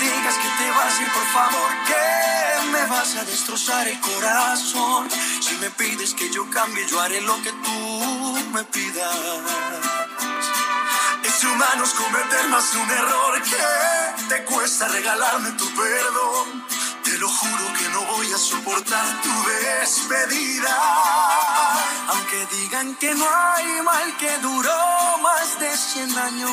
Digas que te vas a ir, por favor, que me vas a destrozar el corazón. Si me pides que yo cambie, yo haré lo que tú me pidas. Es humanos cometer más un error que te cuesta regalarme tu perdón. Te lo juro que no voy a soportar tu despedida. Aunque digan que no hay mal que duró más de 100 años,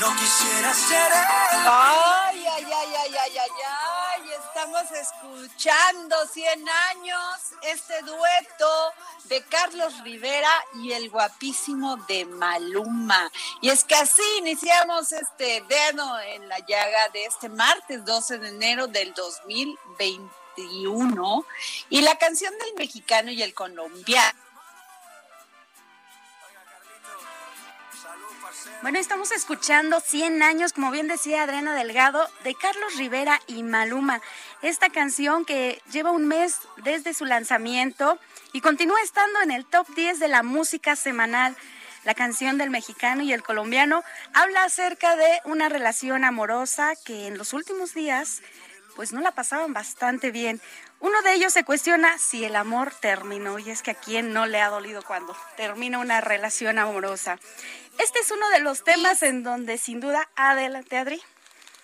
no quisiera ser. Ay, ay, ay, ay, ay, ay, ay, estamos escuchando 100 años, este dueto de Carlos Rivera y el guapísimo de Maluma. Y es que así iniciamos este dedo en la llaga de este martes 12 de enero del 2021 y la canción del mexicano y el colombiano. Bueno, estamos escuchando 100 años, como bien decía Adriana Delgado, de Carlos Rivera y Maluma. Esta canción que lleva un mes desde su lanzamiento y continúa estando en el top 10 de la música semanal. La canción del mexicano y el colombiano habla acerca de una relación amorosa que en los últimos días pues no la pasaban bastante bien. Uno de ellos se cuestiona si el amor terminó y es que a quién no le ha dolido cuando termina una relación amorosa. Este es uno de los temas en donde sin duda, adelante Adri.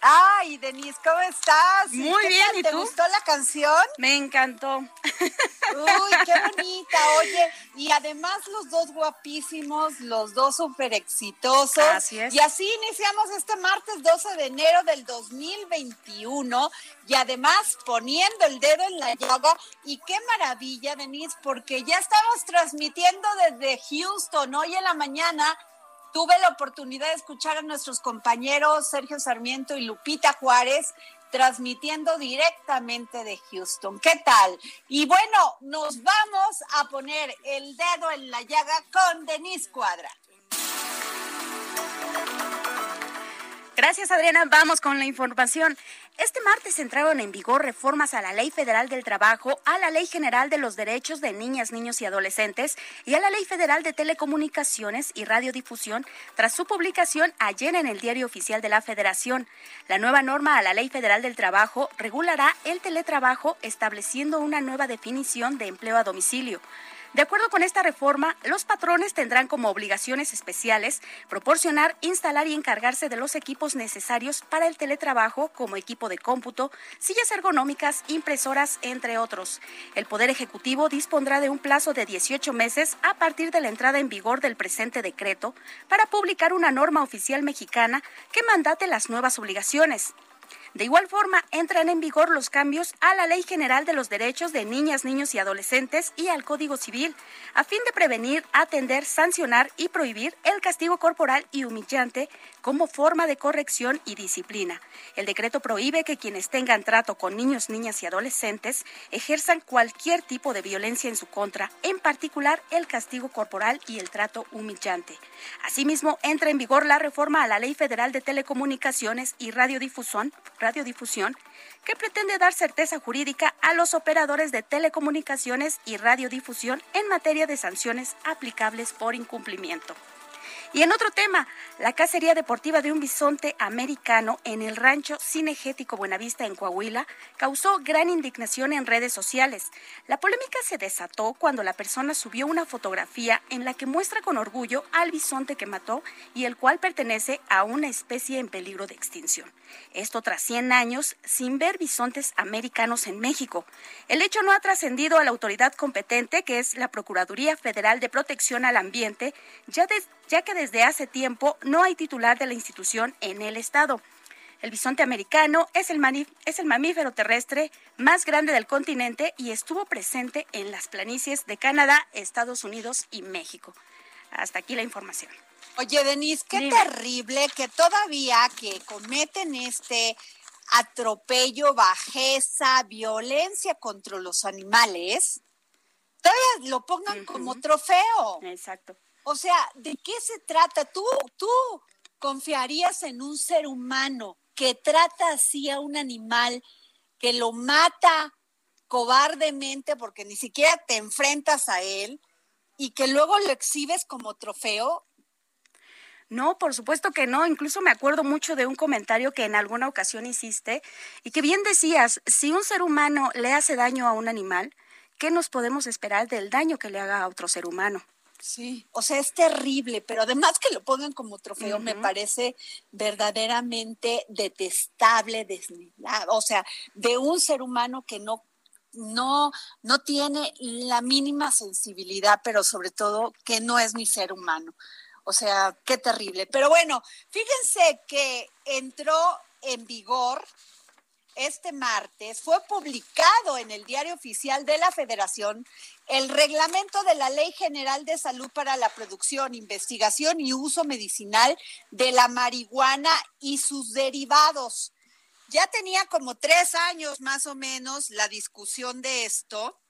Ay, Denise, ¿cómo estás? Muy ¿Qué bien, tal? ¿y ¿Te tú? gustó la canción? Me encantó. Uy, qué bonita, oye, y además los dos guapísimos, los dos súper exitosos. Así es. Y así iniciamos este martes 12 de enero del 2021 y además poniendo el dedo en la llaga. Y qué maravilla, Denise, porque ya estamos transmitiendo desde Houston hoy en la mañana. Tuve la oportunidad de escuchar a nuestros compañeros Sergio Sarmiento y Lupita Juárez transmitiendo directamente de Houston. ¿Qué tal? Y bueno, nos vamos a poner el dedo en la llaga con Denise Cuadra. Gracias, Adriana. Vamos con la información. Este martes entraron en vigor reformas a la Ley Federal del Trabajo, a la Ley General de los Derechos de Niñas, Niños y Adolescentes y a la Ley Federal de Telecomunicaciones y Radiodifusión tras su publicación ayer en el Diario Oficial de la Federación. La nueva norma a la Ley Federal del Trabajo regulará el teletrabajo estableciendo una nueva definición de empleo a domicilio. De acuerdo con esta reforma, los patrones tendrán como obligaciones especiales proporcionar, instalar y encargarse de los equipos necesarios para el teletrabajo como equipo de cómputo, sillas ergonómicas, impresoras, entre otros. El Poder Ejecutivo dispondrá de un plazo de 18 meses a partir de la entrada en vigor del presente decreto para publicar una norma oficial mexicana que mandate las nuevas obligaciones. De igual forma, entran en vigor los cambios a la Ley General de los Derechos de Niñas, Niños y Adolescentes y al Código Civil, a fin de prevenir, atender, sancionar y prohibir el castigo corporal y humillante como forma de corrección y disciplina. El decreto prohíbe que quienes tengan trato con niños, niñas y adolescentes ejerzan cualquier tipo de violencia en su contra, en particular el castigo corporal y el trato humillante. Asimismo, entra en vigor la reforma a la Ley Federal de Telecomunicaciones y Radiodifusión, radiodifusión que pretende dar certeza jurídica a los operadores de telecomunicaciones y radiodifusión en materia de sanciones aplicables por incumplimiento. Y en otro tema, la cacería deportiva de un bisonte americano en el rancho cinegético Buenavista en Coahuila causó gran indignación en redes sociales. La polémica se desató cuando la persona subió una fotografía en la que muestra con orgullo al bisonte que mató y el cual pertenece a una especie en peligro de extinción. Esto tras 100 años sin ver bisontes americanos en México. El hecho no ha trascendido a la autoridad competente, que es la Procuraduría Federal de Protección al Ambiente, ya, que desde hace tiempo no hay titular de la institución en el estado. El bisonte americano es el, es el, mamífero terrestre más grande del continente y estuvo presente en las planicies de Canadá, Estados Unidos y México. Hasta aquí la información. Oye, Denise, qué terrible que todavía que cometen este atropello, bajeza, violencia contra los animales, todavía lo pongan como trofeo. Exacto. O sea, ¿de qué se trata? ¿Tú, tú confiarías en un ser humano que trata así a un animal, que lo mata cobardemente porque ni siquiera te enfrentas a él y que luego lo exhibes como trofeo? No, por supuesto que no. Incluso me acuerdo mucho de un comentario que en alguna ocasión hiciste y que bien decías, si un ser humano le hace daño a un animal, ¿qué nos podemos esperar del daño que le haga a otro ser humano? Sí, o sea, es terrible, pero además que lo pongan como trofeo me parece verdaderamente detestable, o sea, de un ser humano que no no no tiene la mínima sensibilidad, pero sobre todo que no es mi ser humano. O sea, qué terrible. Pero bueno, fíjense que entró en vigor este martes fue publicado en el Diario Oficial de la Federación el reglamento de la Ley General de Salud para la producción, investigación y uso medicinal de la marihuana y sus derivados. Ya tenía como tres años más o menos la discusión de esto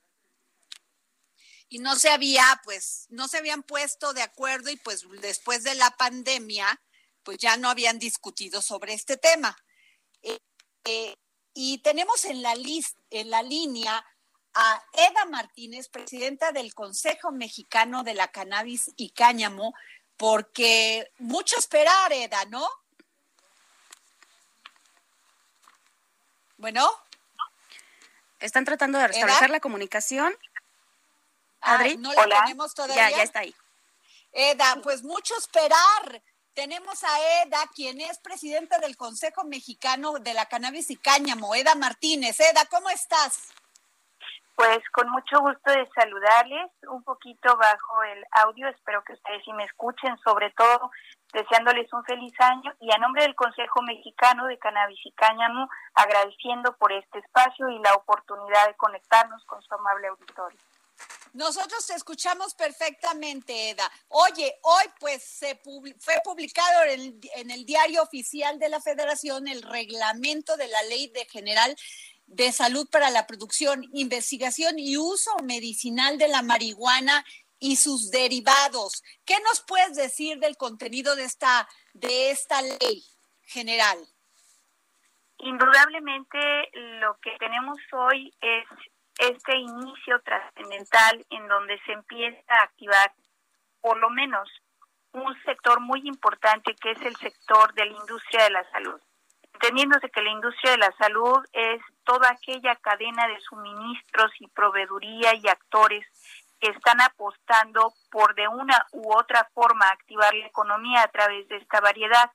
y no se había, pues, no se habían puesto de acuerdo y pues después de la pandemia, pues ya no habían discutido sobre este tema. Eh, eh, y tenemos en la, en la línea a Eda Martínez, presidenta del Consejo Mexicano de la Cannabis y Cáñamo, porque mucho esperar, Eda, ¿no? Bueno. Están tratando de restablecer la comunicación. Ah, Adri, no la tenemos todavía. Ya, ya está ahí. Eda, pues mucho esperar. Tenemos a Eda, quien es presidenta del Consejo Mexicano de la Cannabis y Cáñamo, Eda Martínez. Eda, ¿cómo estás? Pues con mucho gusto de saludarles, un poquito bajo el audio, espero que ustedes sí me escuchen, sobre todo deseándoles un feliz año y a nombre del Consejo Mexicano de Cannabis y Cáñamo, agradeciendo por este espacio y la oportunidad de conectarnos con su amable auditorio. Nosotros te escuchamos perfectamente, Eda. Oye, hoy pues se fue publicado en el, diario oficial de la Federación el reglamento de la Ley de General de Salud para la Producción, Investigación y Uso Medicinal de la Marihuana y sus derivados. ¿Qué nos puedes decir del contenido de esta, de esta ley general? Indudablemente lo que tenemos hoy es este inicio trascendental en donde se empieza a activar por lo menos un sector muy importante que es el sector de la industria de la salud. Entendiéndose que la industria de la salud es toda aquella cadena de suministros y proveeduría y actores que están apostando por de una u otra forma activar la economía a través de esta variedad.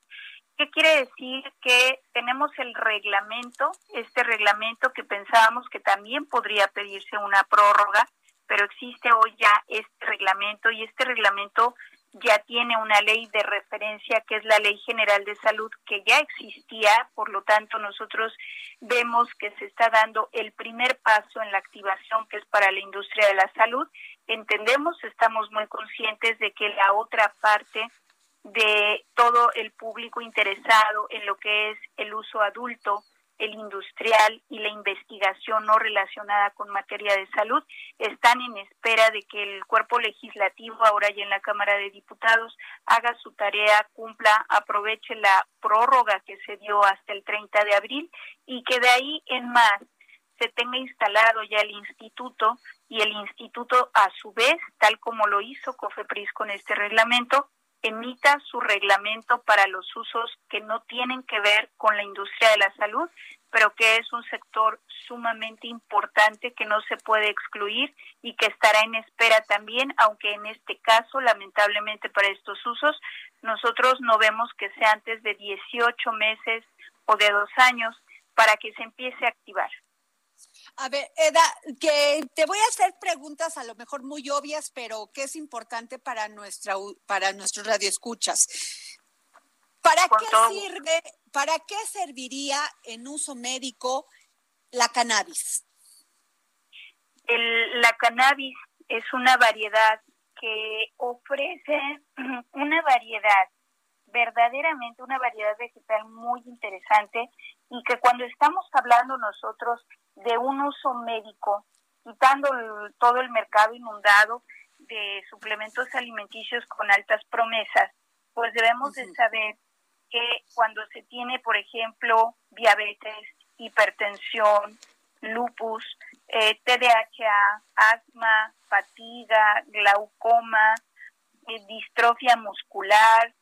¿Qué quiere decir? Que tenemos el reglamento, este reglamento que pensábamos que también podría pedirse una prórroga, pero existe hoy ya este reglamento y este reglamento ya tiene una ley de referencia que es la Ley General de Salud que ya existía, por lo tanto nosotros vemos que se está dando el primer paso en la activación que es para la industria de la salud. Entendemos, estamos muy conscientes de que la otra parte de todo el público interesado en lo que es el uso adulto el industrial y la investigación no relacionada con materia de salud están en espera de que el cuerpo legislativo, ahora ya en la Cámara de Diputados, haga su tarea, cumpla, aproveche la prórroga que se dio hasta el 30 de abril y que de ahí en más se tenga instalado ya el instituto y el instituto a su vez, tal como lo hizo COFEPRIS con este reglamento, emita su reglamento para los usos que no tienen que ver con la industria de la salud, pero que es un sector sumamente importante que no se puede excluir y que estará en espera también, aunque en este caso, lamentablemente para estos usos, nosotros no vemos que sea antes de 18 meses o de dos años para que se empiece a activar. A ver, Eda, que te voy a hacer preguntas a lo mejor muy obvias, pero que es importante para nuestra para nuestros radioescuchas. ¿Para qué sirve, para qué serviría en uso médico la cannabis? la cannabis es una variedad que ofrece una variedad, verdaderamente una variedad vegetal muy interesante y que cuando estamos hablando nosotros de un uso médico, quitando todo el mercado inundado de suplementos alimenticios con altas promesas, pues debemos de saber que cuando se tiene, por ejemplo, diabetes, hipertensión, lupus, eh, TDAH, asma, fatiga, glaucoma, eh, distrofia muscular,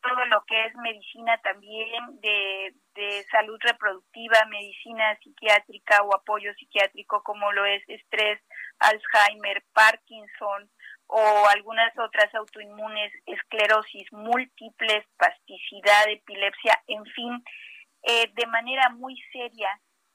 todo lo que es medicina también de, de salud reproductiva, medicina psiquiátrica o apoyo psiquiátrico como lo es estrés, Alzheimer, Parkinson o algunas otras autoinmunes, esclerosis múltiples, pasticidad, epilepsia, en fin, eh, de manera muy seria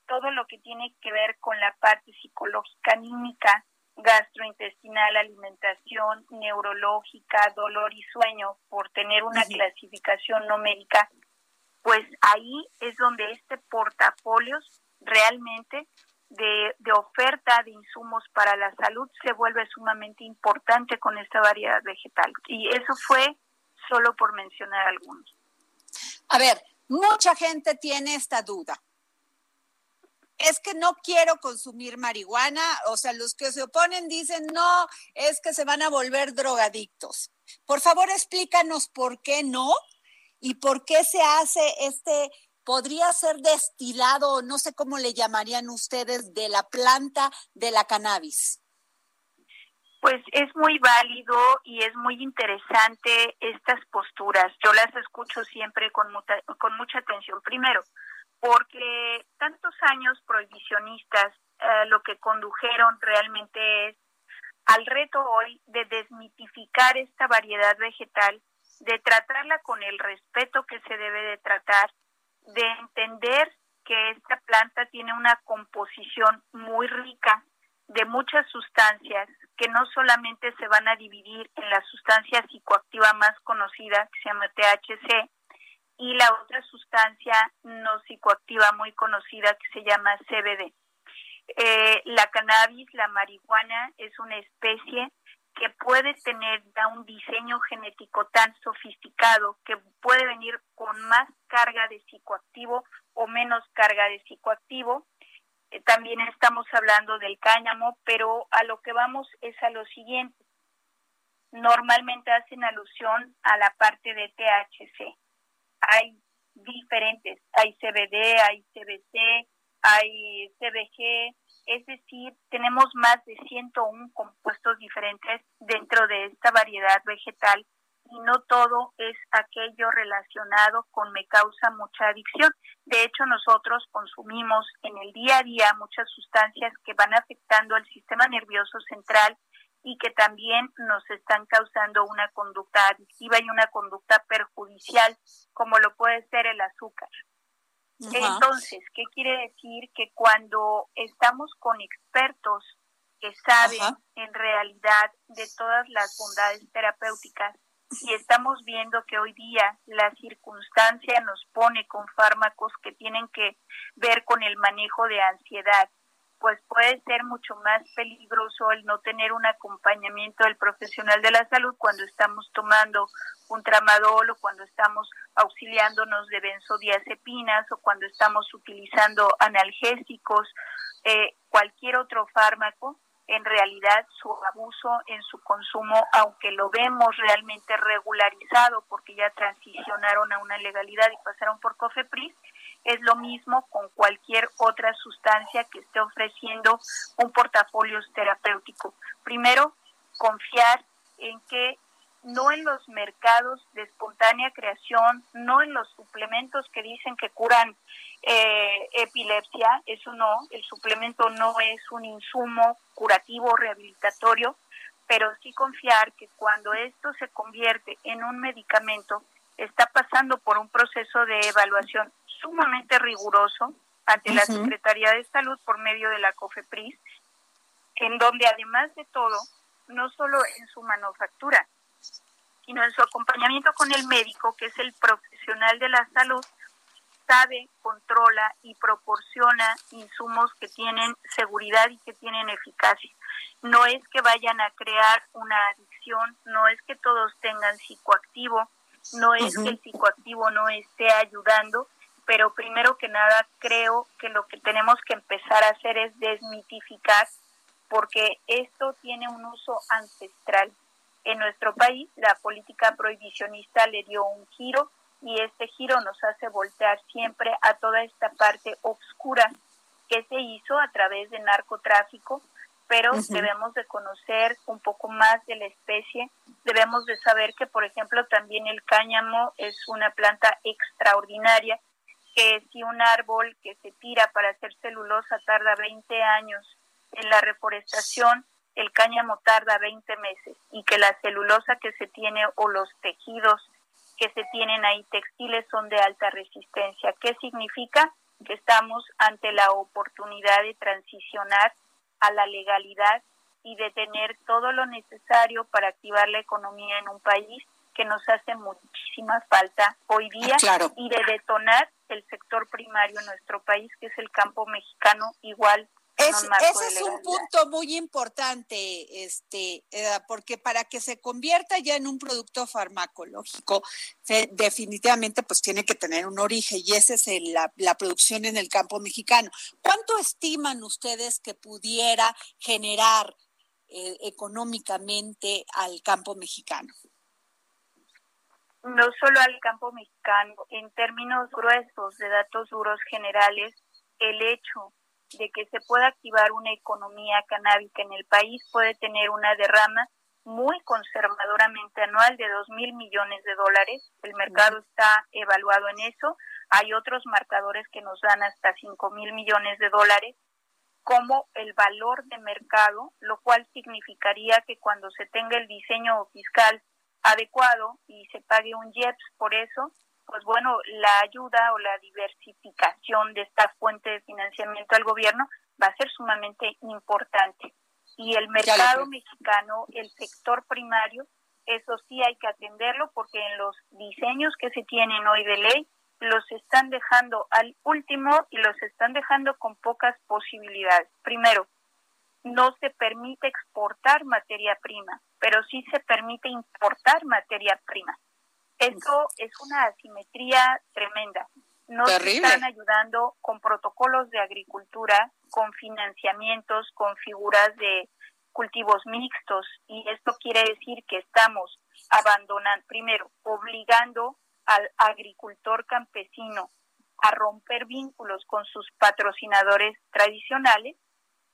todo lo que tiene que ver con la parte psicológica, anímica, gastrointestinal, alimentación, neurológica, dolor y sueño, por tener una clasificación no médica, pues ahí es donde este portafolio realmente de, de, oferta de insumos para la salud se vuelve sumamente importante con esta variedad vegetal. Y eso fue solo por mencionar algunos. A ver, mucha gente tiene esta duda es que no quiero consumir marihuana, o sea, los que se oponen dicen, no, es que se van a volver drogadictos. Por favor, explícanos por qué no y por qué se hace este, podría ser destilado, no sé cómo le llamarían ustedes, de la planta de la cannabis. Pues es muy válido y es muy interesante estas posturas. Yo las escucho siempre con, con mucha atención. Primero, porque tantos años prohibicionistas eh, lo que condujeron realmente es al reto hoy de desmitificar esta variedad vegetal, de tratarla con el respeto que se debe de tratar, de entender que esta planta tiene una composición muy rica de muchas sustancias que no solamente se van a dividir en la sustancia psicoactiva más conocida, que se llama THC, y la otra sustancia no psicoactiva muy conocida que se llama CBD. Eh, la cannabis, la marihuana, es una especie que puede tener un diseño genético tan sofisticado que puede venir con más carga de psicoactivo o menos carga de psicoactivo. Eh, también estamos hablando del cáñamo, pero a lo que vamos es a lo siguiente. Normalmente hacen alusión a la parte de THC hay diferentes, hay CBD, hay CBC, hay CBG, es decir, tenemos más de 101 compuestos diferentes dentro de esta variedad vegetal y no todo es aquello relacionado con me causa mucha adicción. De hecho, nosotros consumimos en el día a día muchas sustancias que van afectando al sistema nervioso central y que también nos están causando una conducta adictiva y una conducta perjudicial, como lo puede ser el azúcar. Entonces, ¿qué quiere decir? Que cuando estamos con expertos que saben en realidad de todas las bondades terapéuticas, y estamos viendo que hoy día la circunstancia nos pone con fármacos que tienen que ver con el manejo de ansiedad, pues puede ser mucho más peligroso el no tener un acompañamiento del profesional de la salud cuando estamos tomando un tramadol o cuando estamos auxiliándonos de benzodiazepinas o cuando estamos utilizando analgésicos, eh, cualquier otro fármaco en realidad su abuso en su consumo, aunque lo vemos realmente regularizado porque ya transicionaron a una legalidad y pasaron por COFEPRIS, es lo mismo con cualquier otra sustancia que esté ofreciendo un portafolio terapéutico. Primero, confiar en que no en los mercados de espontánea creación, no en los suplementos que dicen que curan eh, epilepsia, eso no, el suplemento no es un insumo curativo rehabilitatorio, pero sí confiar que cuando esto se convierte en un medicamento, está pasando por un proceso de evaluación sumamente riguroso ante la Secretaría de Salud por medio de la COFEPRIS, en donde además de todo, no solo en su manufactura, sino en su acompañamiento con el médico, que es el profesional de la salud, sabe, controla y proporciona insumos que tienen seguridad y que tienen eficacia. No es que vayan a crear una adicción, no es que todos tengan psicoactivo, no es que el psicoactivo no esté ayudando, pero primero que nada creo que lo que tenemos que empezar a hacer es desmitificar porque esto tiene un uso ancestral. En nuestro país la política prohibicionista le dio un giro y este giro nos hace voltear siempre a toda esta parte oscura que se hizo a través de narcotráfico, pero debemos de conocer un poco más de la especie, debemos de saber que, por ejemplo, también el cáñamo es una planta extraordinaria, que si un árbol que se tira para hacer celulosa tarda 20 años en la reforestación, el cáñamo tarda 20 meses y que la celulosa que se tiene o los tejidos que se tienen ahí textiles son de alta resistencia. ¿Qué significa? Que estamos ante la oportunidad de transicionar a la legalidad y de tener todo lo necesario para activar la economía en un país que nos hace muchísima falta hoy día y de detonar el sector primario en nuestro país, que es el campo mexicano, igual ese es un punto muy importante, este, eh, porque para que se convierta ya en un producto farmacológico, definitivamente pues tiene que tener un origen y esa es la, la, producción en el campo mexicano. ¿Cuánto estiman ustedes que pudiera generar eh, económicamente al campo mexicano? No solo al campo mexicano, en términos gruesos de datos duros generales, el hecho de que se pueda activar una economía canábica en el país puede tener una derrama muy conservadoramente anual de dos mil millones de dólares. El mercado está evaluado en eso. Hay otros marcadores que nos dan hasta cinco mil millones de dólares como el valor de mercado, lo cual significaría que cuando se tenga el diseño fiscal adecuado y se pague un IEPS por eso, pues bueno, la ayuda o la diversificación de esta fuente de financiamiento al gobierno va a ser sumamente importante. Y el mercado mexicano, el sector primario, eso sí hay que atenderlo porque en los diseños que se tienen hoy de ley los están dejando al último y los están dejando con pocas posibilidades. Primero, no se permite exportar materia prima, pero sí se permite importar materia prima. Esto es una asimetría tremenda. Nos están ayudando con protocolos de agricultura, con financiamientos, con figuras de cultivos mixtos y esto quiere decir que estamos abandonando, primero, obligando al agricultor campesino a romper vínculos con sus patrocinadores tradicionales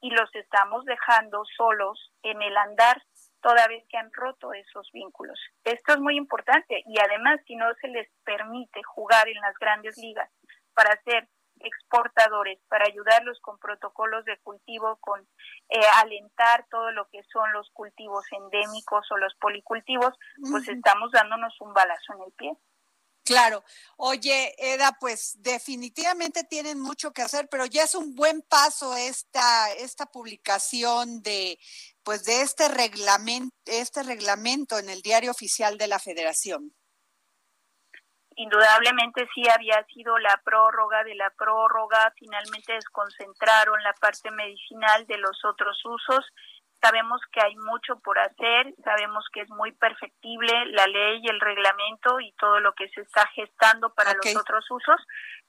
y los estamos dejando solos en el andar toda vez que han roto esos vínculos. Esto es muy importante y además si no se les permite jugar en las grandes ligas para ser exportadores, para ayudarlos con protocolos de cultivo, con eh, alentar todo lo que son los cultivos endémicos o los policultivos, pues estamos dándonos un balazo en el pie. Claro. Oye, Eda, pues definitivamente tienen mucho que hacer, pero ya es un buen paso esta, esta publicación de, pues de este reglamento, este reglamento en el diario oficial de la Federación. Indudablemente sí había sido la prórroga de la prórroga, finalmente desconcentraron la parte medicinal de los otros usos. Sabemos que hay mucho por hacer, sabemos que es muy perfectible la ley y el reglamento y todo lo que se está gestando para los otros usos,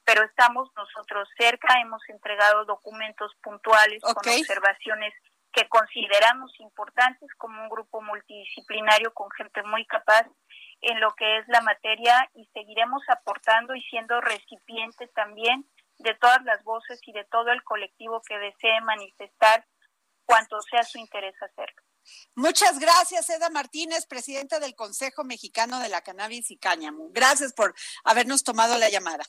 pero estamos nosotros cerca, hemos entregado documentos puntuales con observaciones que consideramos importantes como un grupo multidisciplinario con gente muy capaz en lo que es la materia y seguiremos aportando y siendo recipiente también de todas las voces y de todo el colectivo que desee manifestar cuanto sea su interés hacerlo. Muchas gracias, Eda Martínez, presidenta del Consejo Mexicano de la Cannabis y Cáñamo. Gracias por habernos tomado la llamada.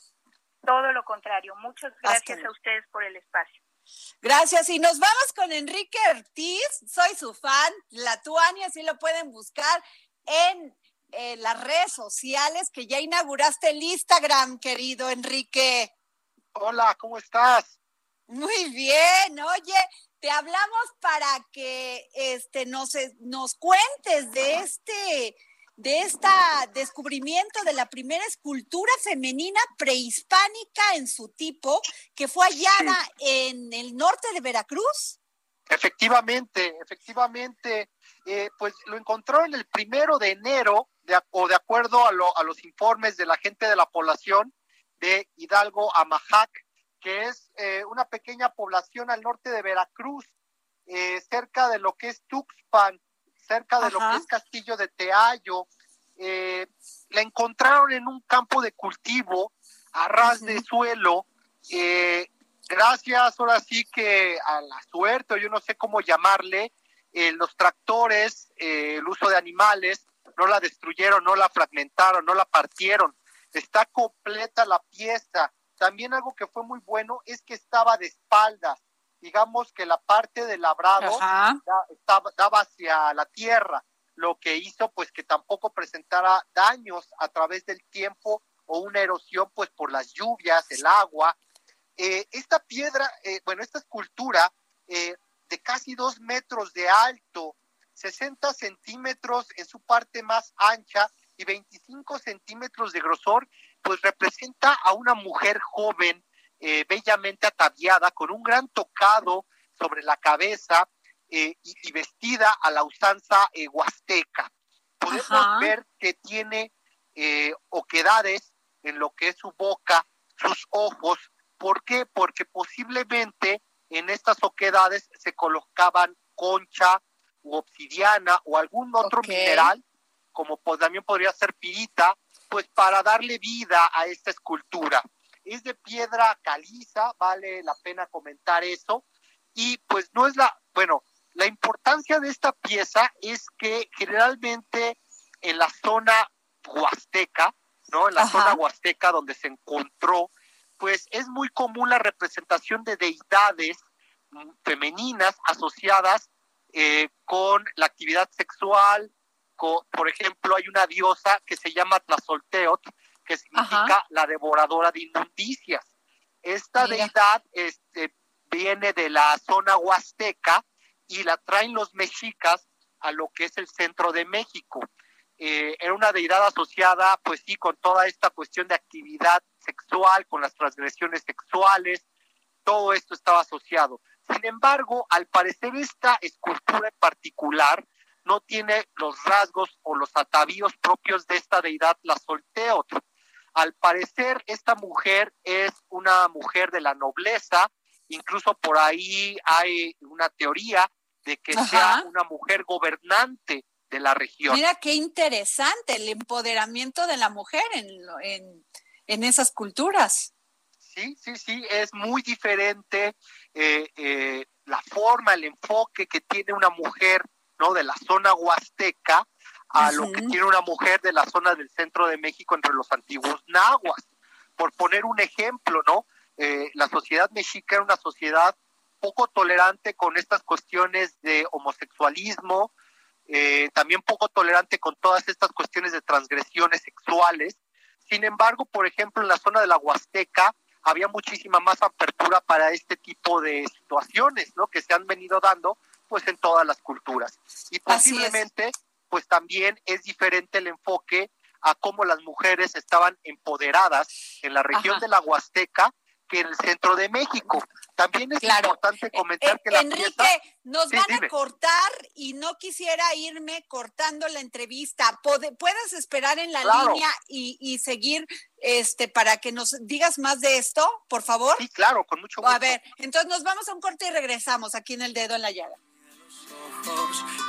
Todo lo contrario. Muchas gracias a ustedes por el espacio. Gracias. Y nos vamos con Enrique Ortiz. Soy su fan, la Tuania, así lo pueden buscar en eh, las redes sociales, que ya inauguraste el Instagram, querido Enrique. Hola, ¿cómo estás? Muy bien, oye, te hablamos para que este nos, nos cuentes de este de este descubrimiento de la primera escultura femenina prehispánica en su tipo que fue hallada en el norte de Veracruz. Efectivamente, efectivamente, eh, pues lo encontraron el primero de enero, de, o de acuerdo a, a, los informes de la gente de la población de Hidalgo Amajac, que es eh, una pequeña población al norte de Veracruz, eh, cerca de lo que es Tuxpan, cerca de lo que es Castillo de Teayo. Eh, la encontraron en un campo de cultivo a ras de suelo. Eh, gracias ahora sí que a la suerte, o yo no sé cómo llamarle, eh, los tractores, el uso de animales, no la destruyeron, no la fragmentaron, no la partieron. Está completa la pieza. También algo que fue muy bueno es que estaba de espaldas digamos que la parte del labrado daba hacia la tierra, lo que hizo pues que tampoco presentara daños a través del tiempo o una erosión pues por las lluvias, el agua. Eh, esta piedra, eh, bueno, esta escultura eh, de casi dos metros de alto, 60 centímetros en su parte más ancha y 25 centímetros de grosor, pues representa a una mujer joven eh, bellamente ataviada, con un gran tocado sobre la cabeza eh, y, vestida a la usanza eh, huasteca. Podemos ver que tiene oquedades en lo que es su boca, sus ojos. ¿Por qué? Porque posiblemente en estas oquedades se colocaban concha u obsidiana o algún otro mineral, como también podría ser pirita, pues para darle vida a esta escultura es de piedra caliza, vale la pena comentar eso. Y pues no es la, bueno, la importancia de esta pieza es que generalmente en la zona huasteca, ¿no? En la zona huasteca donde se encontró, pues es muy común la representación de deidades femeninas asociadas eh, con la actividad sexual. por ejemplo, hay una diosa que se llama Tlazolteot, que significa la devoradora de inmundicias. Esta deidad este, viene de la zona huasteca y la traen los mexicas a lo que es el centro de México. Eh, era una deidad asociada, pues sí, con toda esta cuestión de actividad sexual, con las transgresiones sexuales, todo esto estaba asociado. Sin embargo, al parecer esta escultura en particular no tiene los rasgos o los atavíos propios de esta deidad, la Solteot. Al parecer, esta mujer es una mujer de la nobleza, incluso por ahí hay una teoría de que sea una mujer gobernante de la región. Mira qué interesante el empoderamiento de la mujer en, en, esas culturas. Sí, sí, sí, es muy diferente eh, eh, la forma, el enfoque que tiene una mujer no de la zona huasteca a lo que tiene una mujer de la zona del centro de México entre los antiguos nahuas. Por poner un ejemplo, ¿no? Eh, la sociedad mexica era una sociedad poco tolerante con estas cuestiones de homosexualismo, eh, también poco tolerante con todas estas cuestiones de transgresiones sexuales. Sin embargo, por ejemplo, en la zona de la Huasteca había muchísima más apertura para este tipo de situaciones, ¿no? Que se han venido dando pues en todas las culturas. Y posiblemente, pues también es diferente el enfoque a cómo las mujeres estaban empoderadas en la región de la Huasteca que en el centro de México. También es importante comentar que la Enrique, nos van a cortar y no quisiera irme cortando la entrevista. ¿Puedes esperar en la línea y, seguir este para que nos digas más de esto, por favor? Sí, claro, con mucho gusto. A ver, entonces nos vamos a un corte y regresamos aquí en el dedo en la llaga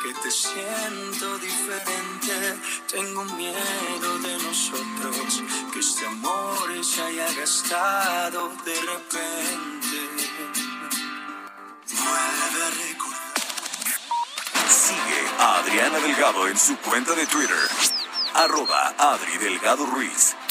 que te siento diferente. Tengo miedo de nosotros, que este amor se haya gastado de repente. Vuelve a recordar. Sigue a Adriana Delgado en su cuenta de Twitter arroba Adri Delgado Ruiz.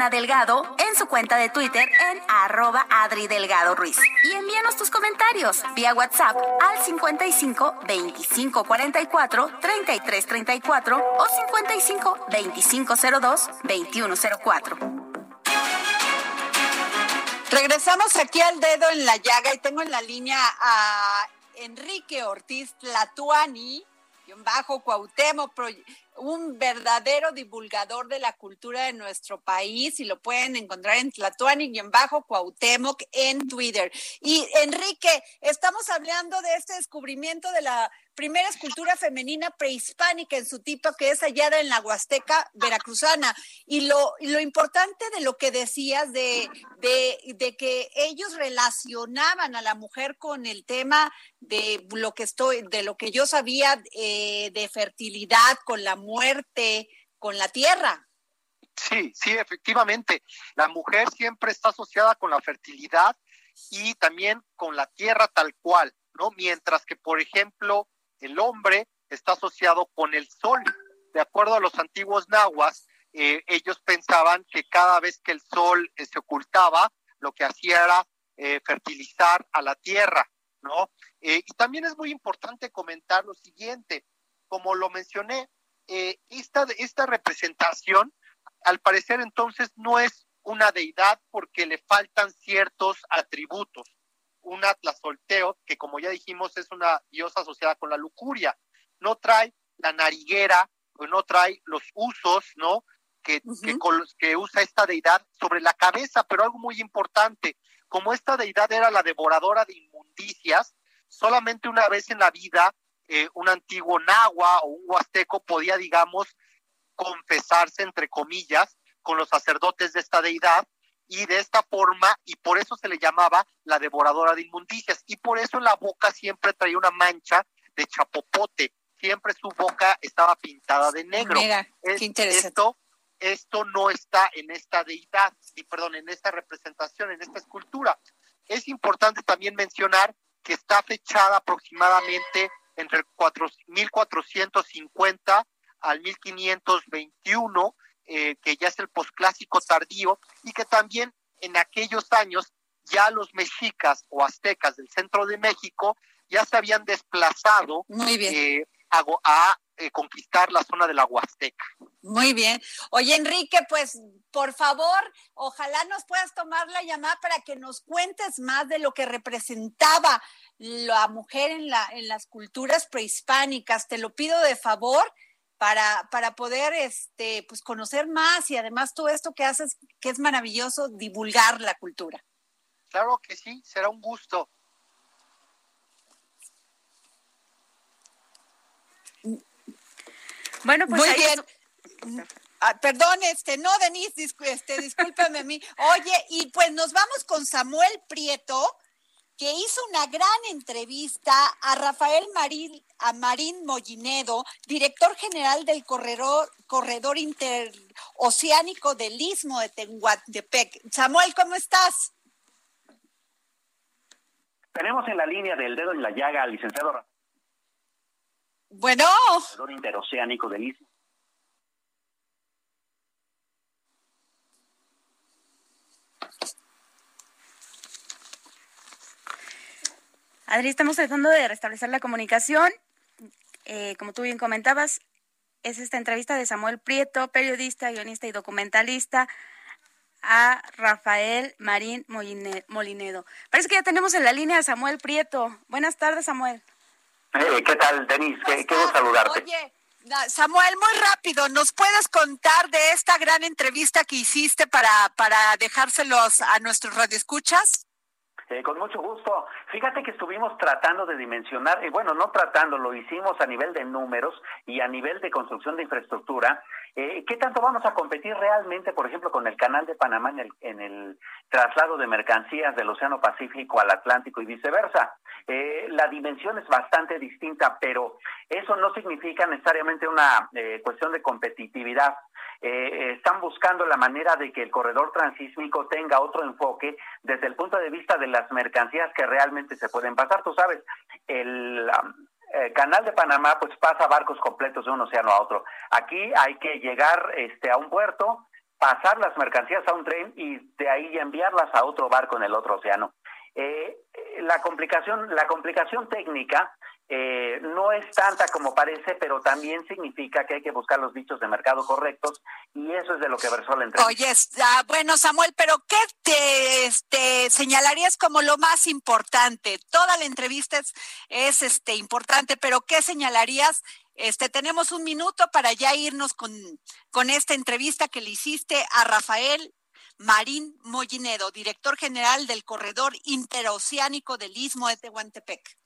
Adriana Delgado en su cuenta de Twitter en arroba Adri Delgado Ruiz. Y envíanos tus comentarios vía WhatsApp al 55 25 44 33 34 o 55 25 02 21 04. Regresamos aquí al dedo en la llaga y tengo en la línea a Enrique Ortiz Latuani, bajo Cuauhtémoc, un verdadero divulgador de la cultura de nuestro país y lo pueden encontrar en Tlatuani y en bajo Cuauhtémoc en Twitter. Y Enrique, estamos hablando de este descubrimiento de la primera escultura femenina prehispánica en su tipo que es hallada en la Huasteca veracruzana. Y lo, lo importante de lo que decías de, de, que ellos relacionaban a la mujer con el tema de lo que estoy, de lo que yo sabía eh, de fertilidad, con la muerte, con la tierra. Sí, sí, efectivamente. La mujer siempre está asociada con la fertilidad y también con la tierra tal cual, ¿no? Mientras que, por ejemplo, el hombre está asociado con el sol. De acuerdo a los antiguos nahuas, eh, ellos pensaban que cada vez que el sol eh, se ocultaba, lo que hacía era eh, fertilizar a la tierra, ¿no? y también es muy importante comentar lo siguiente, como lo mencioné, esta, esta representación, al parecer entonces no es una deidad porque le faltan ciertos atributos un Solteo, que como ya dijimos es una diosa asociada con la lujuria. No trae la nariguera, no trae los usos, ¿no? Que, que, usa esta deidad sobre la cabeza, pero algo muy importante, como esta deidad era la devoradora de inmundicias, solamente una vez en la vida eh, un antiguo nahua o un huasteco podía, digamos, confesarse, entre comillas, con los sacerdotes de esta deidad y de esta forma, y por eso se le llamaba la devoradora de inmundicias, y por eso en la boca siempre traía una mancha de chapopote, siempre su boca estaba pintada de negro. Mira, qué interesante. Esto, esto no está en esta deidad, y perdón, en esta representación, en esta escultura. Es importante también mencionar que está fechada aproximadamente entre el 1450 al 1521 eh, que ya es el posclásico tardío y que también en aquellos años ya los mexicas o aztecas del centro de México ya se habían desplazado eh, a, eh, conquistar la zona de la Huasteca. Muy bien. Oye, Enrique, pues por favor, ojalá nos puedas tomar la llamada para que nos cuentes más de lo que representaba la mujer en, la, en las culturas prehispánicas. Te lo pido de favor para, para poder este, pues conocer más y además todo esto que haces, que es maravilloso, divulgar la cultura. Claro que sí, será un gusto. Bueno, pues Muy bien. Ah, perdón, este, no, Denise, este, discúlpame a mí. Oye, y pues nos vamos con Samuel Prieto, que hizo una gran entrevista a Rafael Marín, a Marín Mollinedo, director general del corredor, corredor interoceánico del Istmo de Tehuantepec. Samuel, ¿cómo estás? Tenemos en la línea del dedo en la llaga al licenciado Bueno. Corredor interoceánico del Istmo. Adri, estamos tratando de restablecer la comunicación. Eh, como tú bien comentabas, es esta entrevista de Samuel Prieto, periodista, guionista y documentalista, a Rafael Marín Molinedo. Parece que ya tenemos en la línea a Samuel Prieto. Buenas tardes, Samuel. Eh, ¿Qué tal, Denise? Qué, qué saludarte. Oye, Samuel, muy rápido, ¿nos puedes contar de esta gran entrevista que hiciste para, para dejárselos a nuestros radioescuchas? Eh, con mucho gusto. Fíjate que estuvimos tratando de dimensionar, y bueno, no tratando, lo hicimos a nivel de números y a nivel de construcción de infraestructura. Eh, ¿Qué tanto vamos a competir realmente, por ejemplo, con el canal de Panamá en el, en el traslado de mercancías del Océano Pacífico al Atlántico y viceversa? Eh, la dimensión es bastante distinta, pero eso no significa necesariamente una eh, cuestión de competitividad. Eh, están buscando la manera de que el corredor transísmico tenga otro enfoque desde el punto de vista de las mercancías que realmente se pueden pasar. Tú sabes, el eh, canal de Panamá pues pasa barcos completos de un océano a otro. Aquí hay que llegar este, a un puerto, pasar las mercancías a un tren y de ahí enviarlas a otro barco en el otro océano. Eh, la complicación, la complicación técnica eh, no es tanta como parece, pero también significa que hay que buscar los bichos de mercado correctos y eso es de lo que versó la entrevista. Oye, ah, bueno Samuel, pero ¿qué te este, señalarías como lo más importante? Toda la entrevista es, es este, importante, pero ¿qué señalarías? Este, tenemos un minuto para ya irnos con, con esta entrevista que le hiciste a Rafael Marín Mollinedo, director general del Corredor Interoceánico del Istmo de Tehuantepec.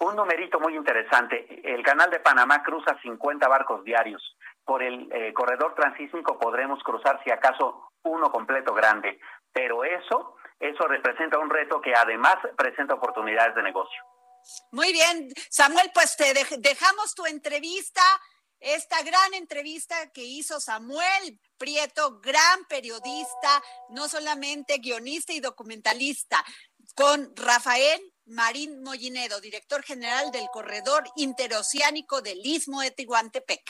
Un numerito muy interesante. El canal de Panamá cruza 50 barcos diarios. Por el eh, corredor transísmico podremos cruzar, si acaso, uno completo grande. Pero eso, eso representa un reto que además presenta oportunidades de negocio. Muy bien, Samuel, pues te dejamos tu entrevista, esta gran entrevista que hizo Samuel Prieto, gran periodista, no solamente guionista y documentalista, con Rafael Marín Mollinedo, director general del Corredor Interoceánico del Istmo de Tehuantepec.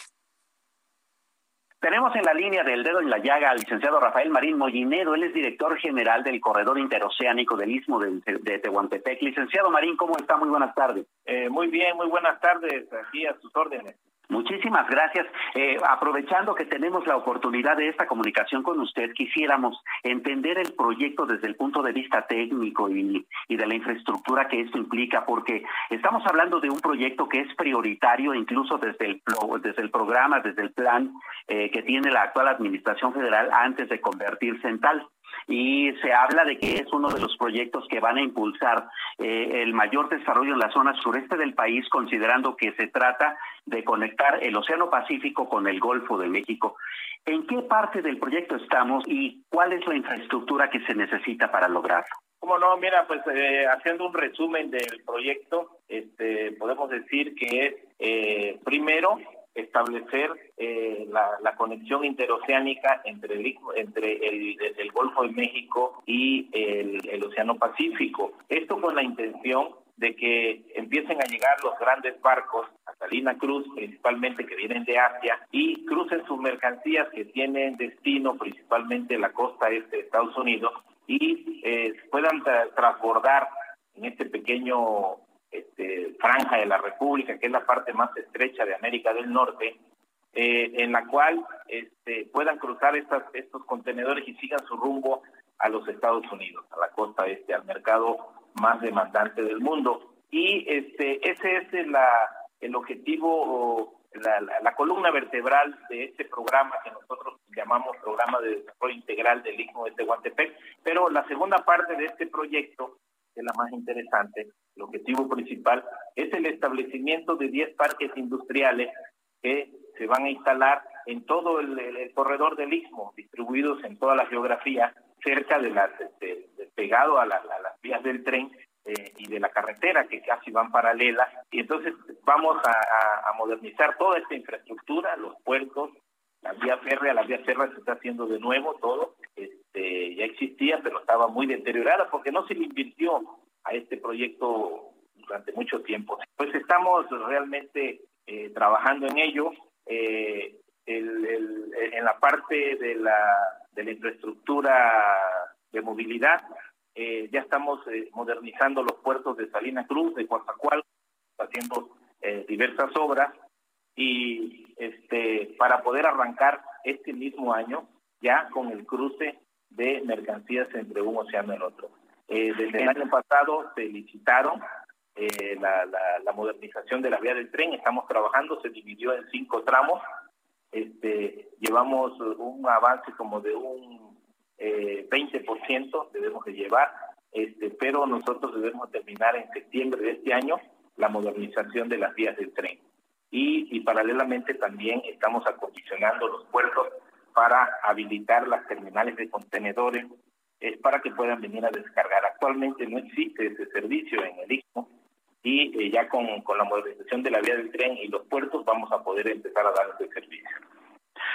Tenemos en la línea del dedo en la llaga al licenciado Rafael Marín Mollinedo. Él es director general del Corredor Interoceánico del Istmo de, Tehuantepec. Licenciado Marín, ¿cómo está? Muy buenas tardes. Eh, muy bien, muy buenas tardes. Aquí a sus órdenes. Muchísimas gracias. Eh, aprovechando que tenemos la oportunidad de esta comunicación con usted, quisiéramos entender el proyecto desde el punto de vista técnico y, de la infraestructura que esto implica, porque estamos hablando de un proyecto que es prioritario incluso desde el, desde el programa, desde el plan eh, que tiene la actual Administración Federal antes de convertirse en tal y se habla de que es uno de los proyectos que van a impulsar eh, el mayor desarrollo en la zona sureste del país, considerando que se trata de conectar el Océano Pacífico con el Golfo de México. ¿En qué parte del proyecto estamos y cuál es la infraestructura que se necesita para lograrlo? Como no, mira, pues eh, haciendo un resumen del proyecto, este, podemos decir que eh, primero, establecer eh, la, conexión interoceánica entre el, entre el, Golfo de México y el, Océano Pacífico. Esto con la intención de que empiecen a llegar los grandes barcos a Salina Cruz, principalmente que vienen de Asia, y crucen sus mercancías que tienen destino principalmente la costa este de Estados Unidos y eh, puedan transbordar en este pequeño este, franja de la República, que es la parte más estrecha de América del Norte, eh, en la cual este, puedan cruzar estos contenedores y sigan su rumbo a los Estados Unidos, a la costa este, al mercado más demandante del mundo. Y este, ese es el objetivo, la, la, columna vertebral de este programa que nosotros llamamos Programa de Desarrollo Integral del Istmo de Tehuantepec. Pero la segunda parte de este proyecto, que es la más interesante, el objetivo principal es el establecimiento de 10 parques industriales que se van a instalar en todo el, corredor del Istmo, distribuidos en toda la geografía, cerca de las, este, pegado a, las vías del tren, eh, y de la carretera que casi van paralelas. Y entonces vamos a, modernizar toda esta infraestructura, los puertos, la vía férrea, la vía férrea se está haciendo de nuevo todo. Este, ya existía, pero estaba muy deteriorada porque no se le invirtió a este proyecto durante mucho tiempo. Pues estamos realmente eh, trabajando en ello. Eh, en la parte de la, de la infraestructura de movilidad, eh, ya estamos modernizando los puertos de Salina Cruz, de Coatzacoalcos, haciendo diversas obras y este para poder arrancar este mismo año ya con el cruce de mercancías entre un océano y el otro. Desde el año pasado se licitaron eh, la, la, modernización de la vía del tren. Estamos trabajando, se dividió en cinco tramos. Este, llevamos un avance como de un eh, 20%, debemos de llevar, este, pero nosotros debemos terminar en septiembre de este año la modernización de las vías del tren. Y, y paralelamente también estamos acondicionando los puertos para habilitar las terminales de contenedores es para que puedan venir a descargar. Actualmente no existe ese servicio en el Istmo y eh, ya con, con la modernización de la vía del tren y los puertos vamos a poder empezar a dar este servicio.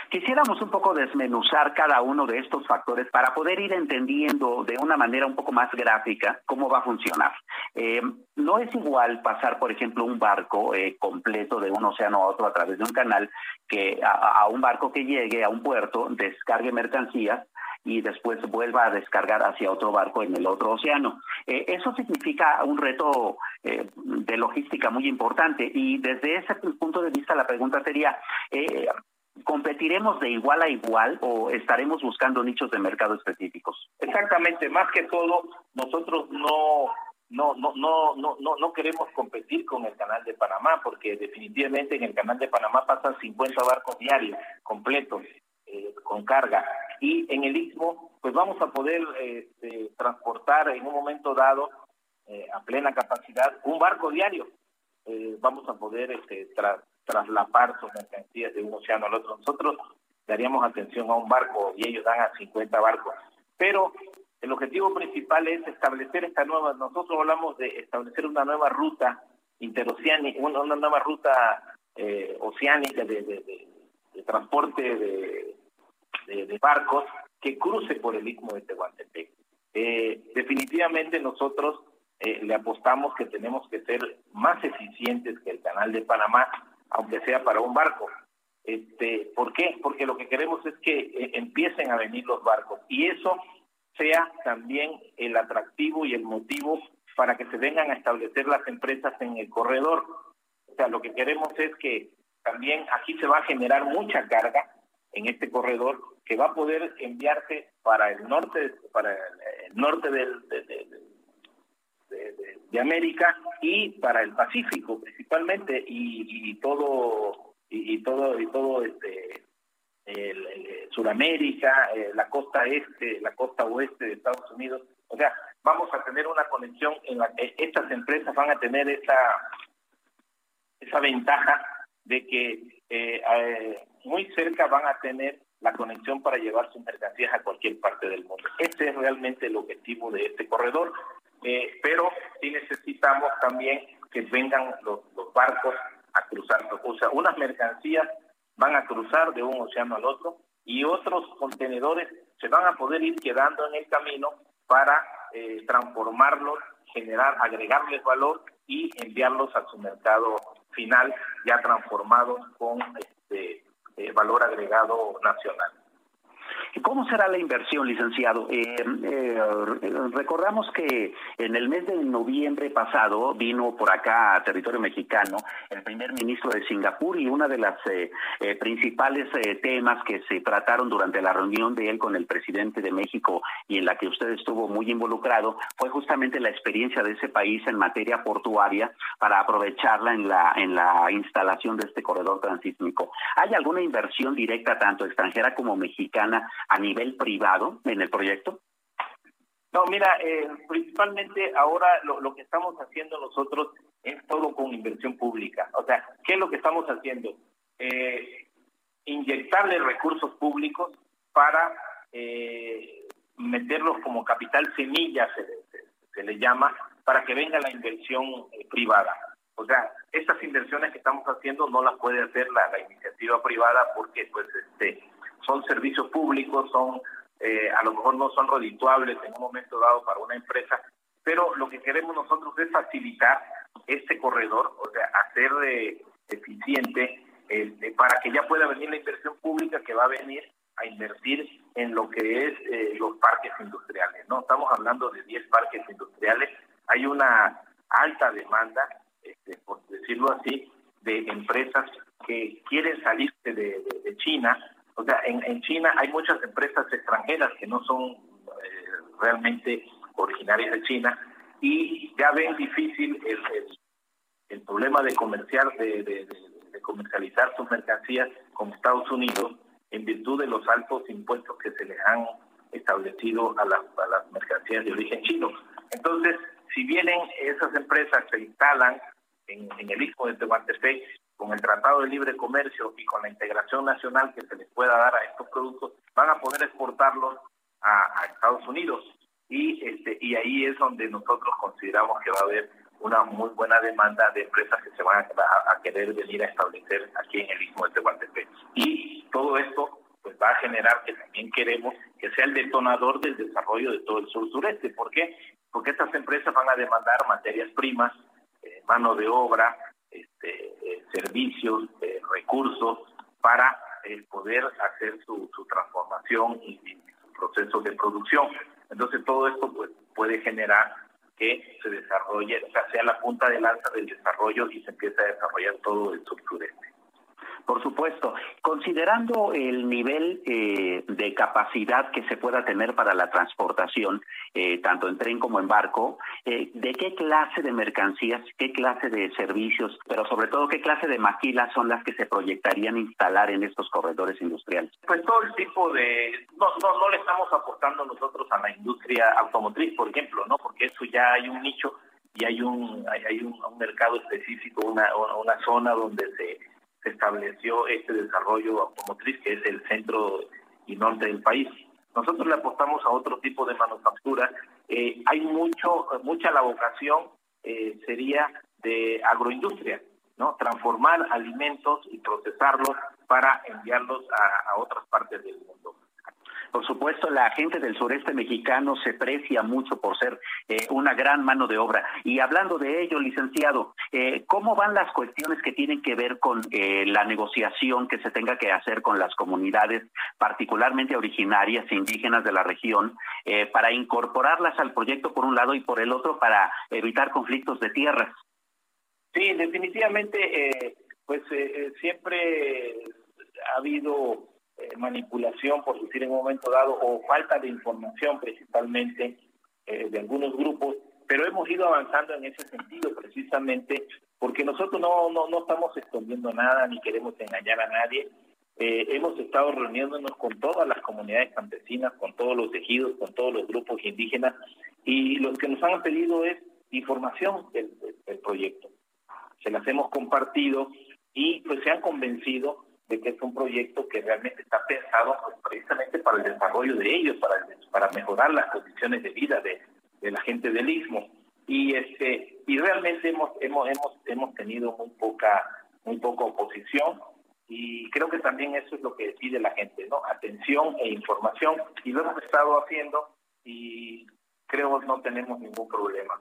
Quisiéramos un poco desmenuzar cada uno de estos factores para poder ir entendiendo de una manera un poco más gráfica cómo va a funcionar. Eh, no es igual pasar, por ejemplo, un barco eh, completo de un océano a otro a través de un canal que a un barco que llegue a un puerto, descargue mercancías y después vuelva a descargar hacia otro barco en el otro océano. Eh, eso significa un reto eh, de logística muy importante y desde ese punto de vista la pregunta sería, eh, ¿competiremos de igual a igual o estaremos buscando nichos de mercado específicos? Exactamente, más que todo, nosotros no no, no, no, no, no, no queremos competir con el canal de Panamá, porque definitivamente en el canal de Panamá pasan 50 barcos diarios completos. Eh, con carga. Y en el Istmo, pues vamos a poder este, transportar en un momento dado, eh, a plena capacidad, un barco diario. Eh, vamos a poder este, traslapar sus mercancías de un océano al otro. Nosotros daríamos atención a un barco y ellos dan a 50 barcos. Pero el objetivo principal es establecer esta nueva, nosotros hablamos de establecer una nueva ruta interoceánica, una, nueva ruta oceánica de, de, de transporte de, de, barcos que cruce por el istmo de Tehuantepec. Eh, definitivamente nosotros eh, le apostamos que tenemos que ser más eficientes que el canal de Panamá, aunque sea para un barco. Este, ¿Por qué? Porque lo que queremos es que eh, empiecen a venir los barcos y eso sea también el atractivo y el motivo para que se vengan a establecer las empresas en el corredor. O sea, lo que queremos es que también aquí se va a generar mucha carga en este corredor que va a poder enviarse para el norte para el norte del, de, de, América y para el Pacífico principalmente y, todo y, todo y todo este el, Sudamérica, eh, la costa este, la costa oeste de Estados Unidos, o sea, vamos a tener una conexión en la que estas empresas van a tener esa esa ventaja de que eh, eh, muy cerca van a tener la conexión para llevar sus mercancías a cualquier parte del mundo. Ese es realmente el objetivo de este corredor, eh, pero sí necesitamos también que vengan los, barcos a cruzar. O sea, unas mercancías van a cruzar de un océano al otro y otros contenedores se van a poder ir quedando en el camino para transformarlos, generar, agregarles valor y enviarlos a su mercado final ya transformados con este valor agregado nacional. ¿Cómo será la inversión, licenciado? Eh, eh, recordamos que en el mes de noviembre pasado vino por acá a territorio mexicano el primer ministro de Singapur y una de las eh, principales temas que se trataron durante la reunión de él con el presidente de México y en la que usted estuvo muy involucrado fue justamente la experiencia de ese país en materia portuaria para aprovecharla en la en la instalación de este corredor transísmico. ¿Hay alguna inversión directa tanto extranjera como mexicana a nivel privado en el proyecto? No, mira, eh, principalmente ahora lo, que estamos haciendo nosotros es todo con inversión pública. O sea, ¿qué es lo que estamos haciendo? Eh, inyectarle recursos públicos para eh, meterlos como capital semilla, se, le llama, para que venga la inversión eh, privada. O sea, estas inversiones que estamos haciendo no las puede hacer la, la iniciativa privada porque pues este son servicios públicos, son eh, a lo mejor no son redituables en un momento dado para una empresa, pero lo que queremos nosotros es facilitar este corredor, o sea, hacer de, eficiente este, para que ya pueda venir la inversión pública que va a venir a invertir en lo que es eh, los parques industriales, ¿no? Estamos hablando de 10 parques industriales, hay una alta demanda, este, por decirlo así, de empresas que quieren salirse de, de, China. O sea, en, en, China hay muchas empresas extranjeras que no son eh, realmente originarias de China y ya ven difícil el, el, problema de comerciar, de, comercializar sus mercancías con Estados Unidos en virtud de los altos impuestos que se les han establecido a las, a las mercancías de origen chino. Entonces, si vienen esas empresas, se instalan en, en el Istmo de Tehuantepec con el Tratado de Libre Comercio y con la integración nacional que se les pueda dar a estos productos, van a poder exportarlos a, a Estados Unidos. Y, este, y ahí es donde nosotros consideramos que va a haber una muy buena demanda de empresas que se van a, a querer venir a establecer aquí en el Istmo de Tehuantepec. Y todo esto pues va a generar que también queremos que sea el detonador del desarrollo de todo el sur sureste. ¿Por qué? Porque estas empresas van a demandar materias primas, eh, mano de obra, este, eh, servicios, eh, recursos para poder hacer su, su transformación y, y, su proceso de producción. Entonces todo esto pues, puede generar que se desarrolle, o sea, sea la punta de lanza del desarrollo y se empiece a desarrollar todo el sur. Por supuesto, considerando el nivel eh, de capacidad que se pueda tener para la transportación, eh, tanto en tren como en barco, eh, ¿de qué clase de mercancías, qué clase de servicios, pero sobre todo qué clase de maquilas son las que se proyectarían instalar en estos corredores industriales? Pues todo el tipo de... No, no, no le estamos apostando nosotros a la industria automotriz, por ejemplo, ¿no? Porque eso ya hay un nicho y hay un, hay, hay un, un mercado específico, una, una zona donde se se estableció este desarrollo automotriz, que es el centro y norte del país. Nosotros le apostamos a otro tipo de manufactura. Eh, hay mucho, mucha la vocación eh, sería de agroindustria, ¿no? Transformar alimentos y procesarlos para enviarlos a, a otras partes del mundo. Por supuesto, la gente del sureste mexicano se precia mucho por ser eh, una gran mano de obra. Y hablando de ello, licenciado, eh, ¿cómo van las cuestiones que tienen que ver con eh, la negociación que se tenga que hacer con las comunidades, particularmente originarias e indígenas de la región, eh, para incorporarlas al proyecto por un lado y por el otro para evitar conflictos de tierras? Sí, definitivamente, eh, pues eh, siempre ha habido eh, manipulación, por decir en un momento dado, o falta de información principalmente eh, de algunos grupos, pero hemos ido avanzando en ese sentido precisamente porque nosotros no, no, no estamos escondiendo nada ni queremos engañar a nadie. Eh, hemos estado reuniéndonos con todas las comunidades campesinas, con todos los tejidos, con todos los grupos indígenas y lo que nos han pedido es información del, del, proyecto. Se las hemos compartido y pues se han convencido de que es un proyecto que realmente está pensado pues, precisamente para el desarrollo de ellos, para, para mejorar las condiciones de vida de, de la gente del Istmo. Y este y realmente hemos hemos hemos hemos tenido muy poca muy poca oposición y creo que también eso es lo que pide la gente, ¿no? Atención e información y lo hemos estado haciendo y creo no tenemos ningún problema.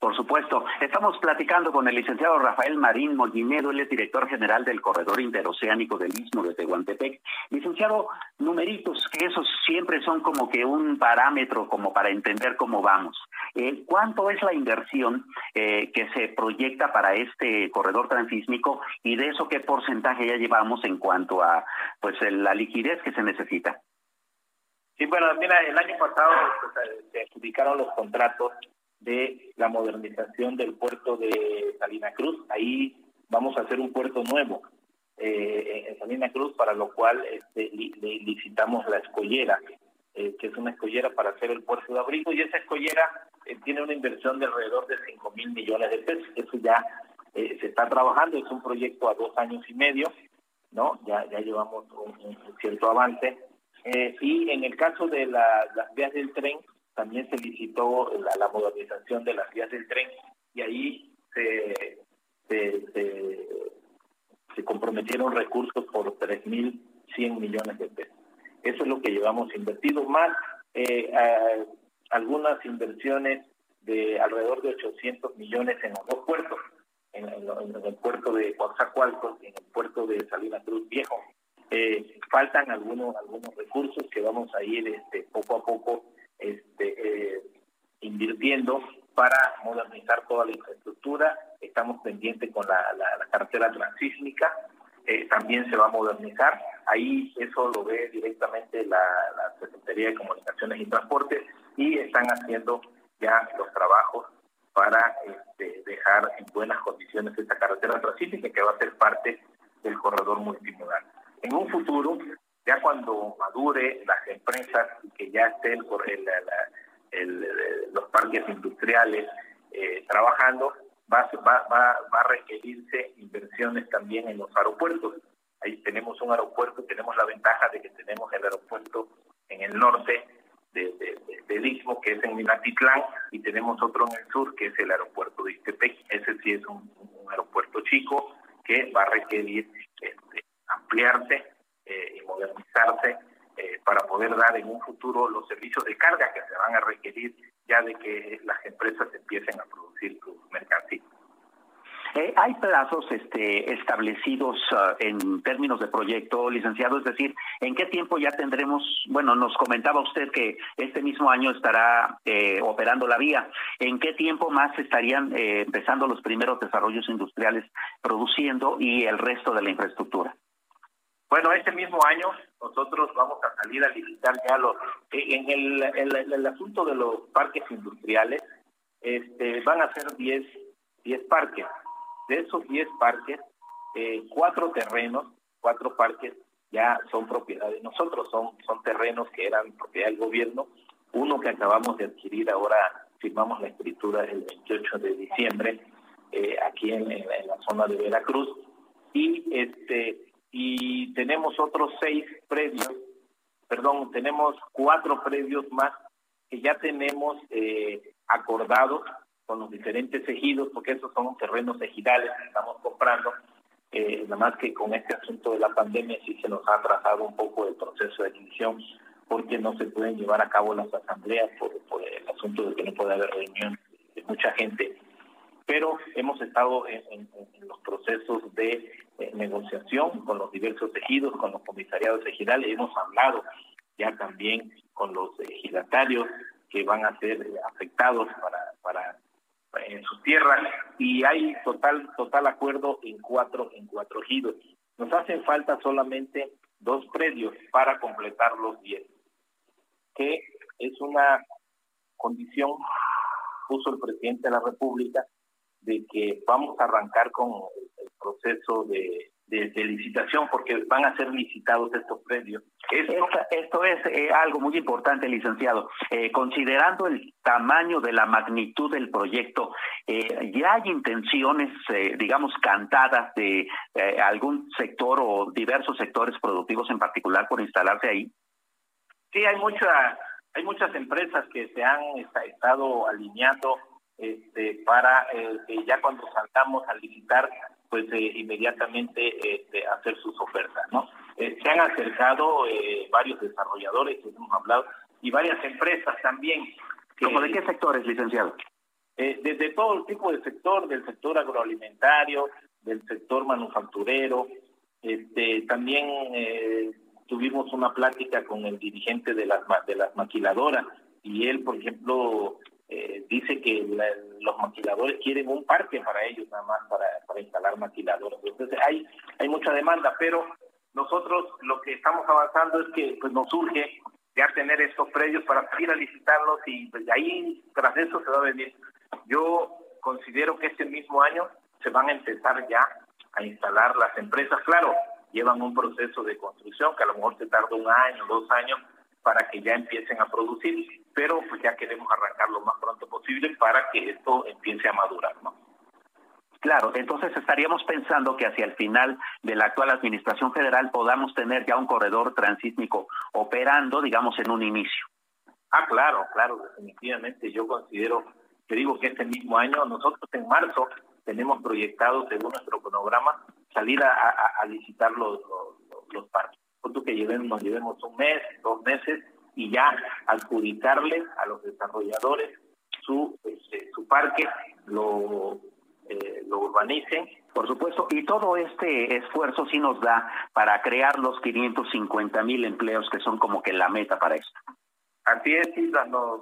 Por supuesto. Estamos platicando con el licenciado Rafael Marín Mollinedo, él es director general del Corredor Interoceánico del Istmo de Tehuantepec. Licenciado, numeritos, que esos siempre son como que un parámetro como para entender cómo vamos. Eh, ¿Cuánto es la inversión eh, que se proyecta para este corredor transísmico y de eso qué porcentaje ya llevamos en cuanto a pues la liquidez que se necesita? Sí, bueno, mira, el año pasado pues, se adjudicaron los contratos de la modernización del puerto de Salina Cruz. Ahí vamos a hacer un puerto nuevo eh, en Salina Cruz, para lo cual este, li, li, licitamos la escollera, eh, que es una escollera para hacer el puerto de abrigo, y esa escollera eh, tiene una inversión de alrededor de 5 mil millones de pesos. Eso ya eh, se está trabajando, es un proyecto a dos años y medio, ¿no? Ya, ya llevamos un, un cierto avance. y en el caso de la, las vías del tren, también se licitó la, modernización de las vías del tren y ahí se, comprometieron recursos por 3.100 millones de pesos. Eso es lo que llevamos invertido, más eh, algunas inversiones de alrededor de 800 millones en los dos puertos, en, el puerto de Coatzacoalcos y en el puerto de Salina Cruz Viejo. Eh, faltan algunos algunos recursos que vamos a ir este, poco a poco este, eh, invirtiendo para modernizar toda la infraestructura. Estamos pendientes con la, la, carretera transísmica, eh, también se va a modernizar. Ahí eso lo ve directamente la, la Secretaría de Comunicaciones y Transportes y están haciendo ya los trabajos para este, dejar en buenas condiciones esta carretera transísmica que va a ser parte del corredor multimodal. En un futuro, ya cuando madure las empresas y que ya estén el, los parques industriales eh, trabajando, va, va, va, va a requerirse inversiones también en los aeropuertos. Ahí tenemos un aeropuerto, tenemos la ventaja de que tenemos el aeropuerto en el norte de, de, Istmo, que es en Minatitlán, y tenemos otro en el sur, que es el aeropuerto de Istepec. Ese sí es un, aeropuerto chico que va a requerir este, ampliarse eh, y modernizarse eh, para poder dar en un futuro los servicios de carga que se van a requerir ya de que las empresas empiecen a producir sus mercancías. Eh, ¿Hay plazos este, establecidos uh, en términos de proyecto, licenciado? Es decir, ¿en qué tiempo ya tendremos, bueno, nos comentaba usted que este mismo año estará operando la vía, ¿en qué tiempo más estarían empezando los primeros desarrollos industriales produciendo y el resto de la infraestructura? Bueno, este mismo año nosotros vamos a salir a licitar ya los, en el, asunto de los parques industriales, este, van a ser 10 10 parques. De esos 10 parques, eh, cuatro terrenos, cuatro parques ya son propiedad de nosotros, son, son terrenos que eran propiedad del gobierno. Uno que acabamos de adquirir ahora, firmamos la escritura el 28 de diciembre, eh, aquí en, la zona de Veracruz. Y, este, y tenemos otros seis predios, perdón, tenemos cuatro predios más que ya tenemos eh, acordados con los diferentes ejidos, porque esos son terrenos ejidales que estamos comprando. Eh, nada más que con este asunto de la pandemia sí se nos ha atrasado un poco el proceso de adquisición, porque no se pueden llevar a cabo las asambleas por, el asunto de que no puede haber reunión de mucha gente. Pero hemos estado en, los procesos de eh, negociación con los diversos ejidos, con los comisariados ejidales, hemos hablado ya también con los ejidatarios que van a ser afectados para, para en sus tierras y hay total total acuerdo en cuatro en cuatro giros. Nos hacen falta solamente dos predios para completar los diez, que es una condición puso el presidente de la República de que vamos a arrancar con el proceso de de, licitación porque van a ser licitados estos predios. Esto, es eh, algo muy importante, licenciado. Eh, considerando el tamaño de la magnitud del proyecto, eh, ¿ya hay intenciones, digamos, cantadas de algún sector o diversos sectores productivos en particular por instalarse ahí? Sí, hay, mucha, hay muchas empresas que se han estado alineando este, para que ya cuando saltamos a licitar pues eh, inmediatamente este, hacer sus ofertas, ¿no? Eh, se han acercado eh, varios desarrolladores, que hemos hablado, y varias empresas también. ¿Cómo de qué sectores, licenciado? desde todo el tipo de sector, del sector agroalimentario, del sector manufacturero, este, también tuvimos una plática con el dirigente de las, de las maquiladoras, y él, por ejemplo, eh, dice que los maquiladores quieren un parque para ellos nada más para, instalar maquiladores. Entonces hay, hay mucha demanda, pero nosotros lo que estamos avanzando es que pues nos surge ya tener estos predios para ir a licitarlos y pues, de ahí tras eso se va a venir. Yo considero que este mismo año se van a empezar ya a instalar las empresas. Claro, llevan un proceso de construcción que a lo mejor se tarda un año, dos años, para que ya empiecen a producir, pero pues ya queremos arrancar lo más pronto posible para que esto empiece a madurar, ¿no? Claro, entonces estaríamos pensando que hacia el final de la actual administración federal podamos tener ya un corredor transísmico operando, digamos, en un inicio. Ah, claro, claro, definitivamente. Yo considero, te digo que este mismo año, nosotros en marzo tenemos proyectado, según nuestro cronograma, salir a, a, licitar los, los, los parques. Que llevemos, nos llevemos un mes, dos meses y ya adjudicarle a los desarrolladores su, este, su parque, lo, eh, lo urbanicen. Por supuesto, y todo este esfuerzo sí nos da para crear los 550 mil empleos que son como que la meta para esto. Así es, Isla, nos,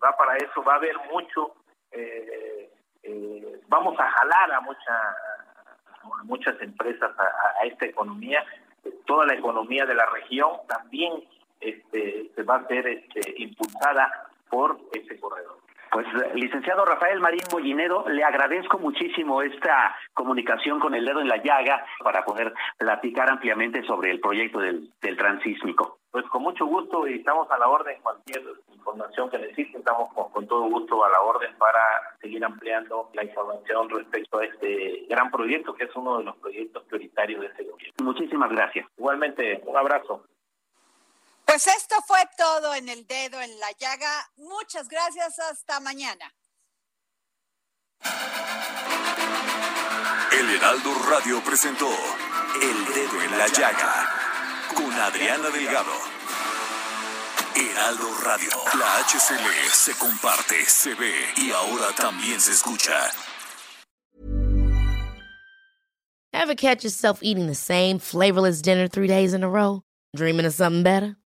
da para eso, va a haber mucho, eh, eh, vamos a jalar a, mucha, muchas empresas a, esta economía, toda la economía de la región también este, se va a ser este, impulsada por ese corredor. Pues, licenciado Rafael Marín Mollinero, le agradezco muchísimo esta comunicación con el dedo en la llaga para poder platicar ampliamente sobre el proyecto del, del transísmico. Pues con mucho gusto y estamos a la orden. Cualquier información que necesiten, estamos con, todo gusto a la orden para seguir ampliando la información respecto a este gran proyecto que es uno de los proyectos prioritarios de este gobierno. Muchísimas gracias. Igualmente, un abrazo. Pues esto fue todo en el dedo en la llaga. Muchas gracias. Hasta mañana. El Heraldo Radio presentó El Dedo en la Llaga con Adriana Delgado. Heraldo Radio, la HCL se comparte, se ve y ahora también se escucha. Ever catch yourself eating the same flavorless dinner three days in a row? Dreaming of something better?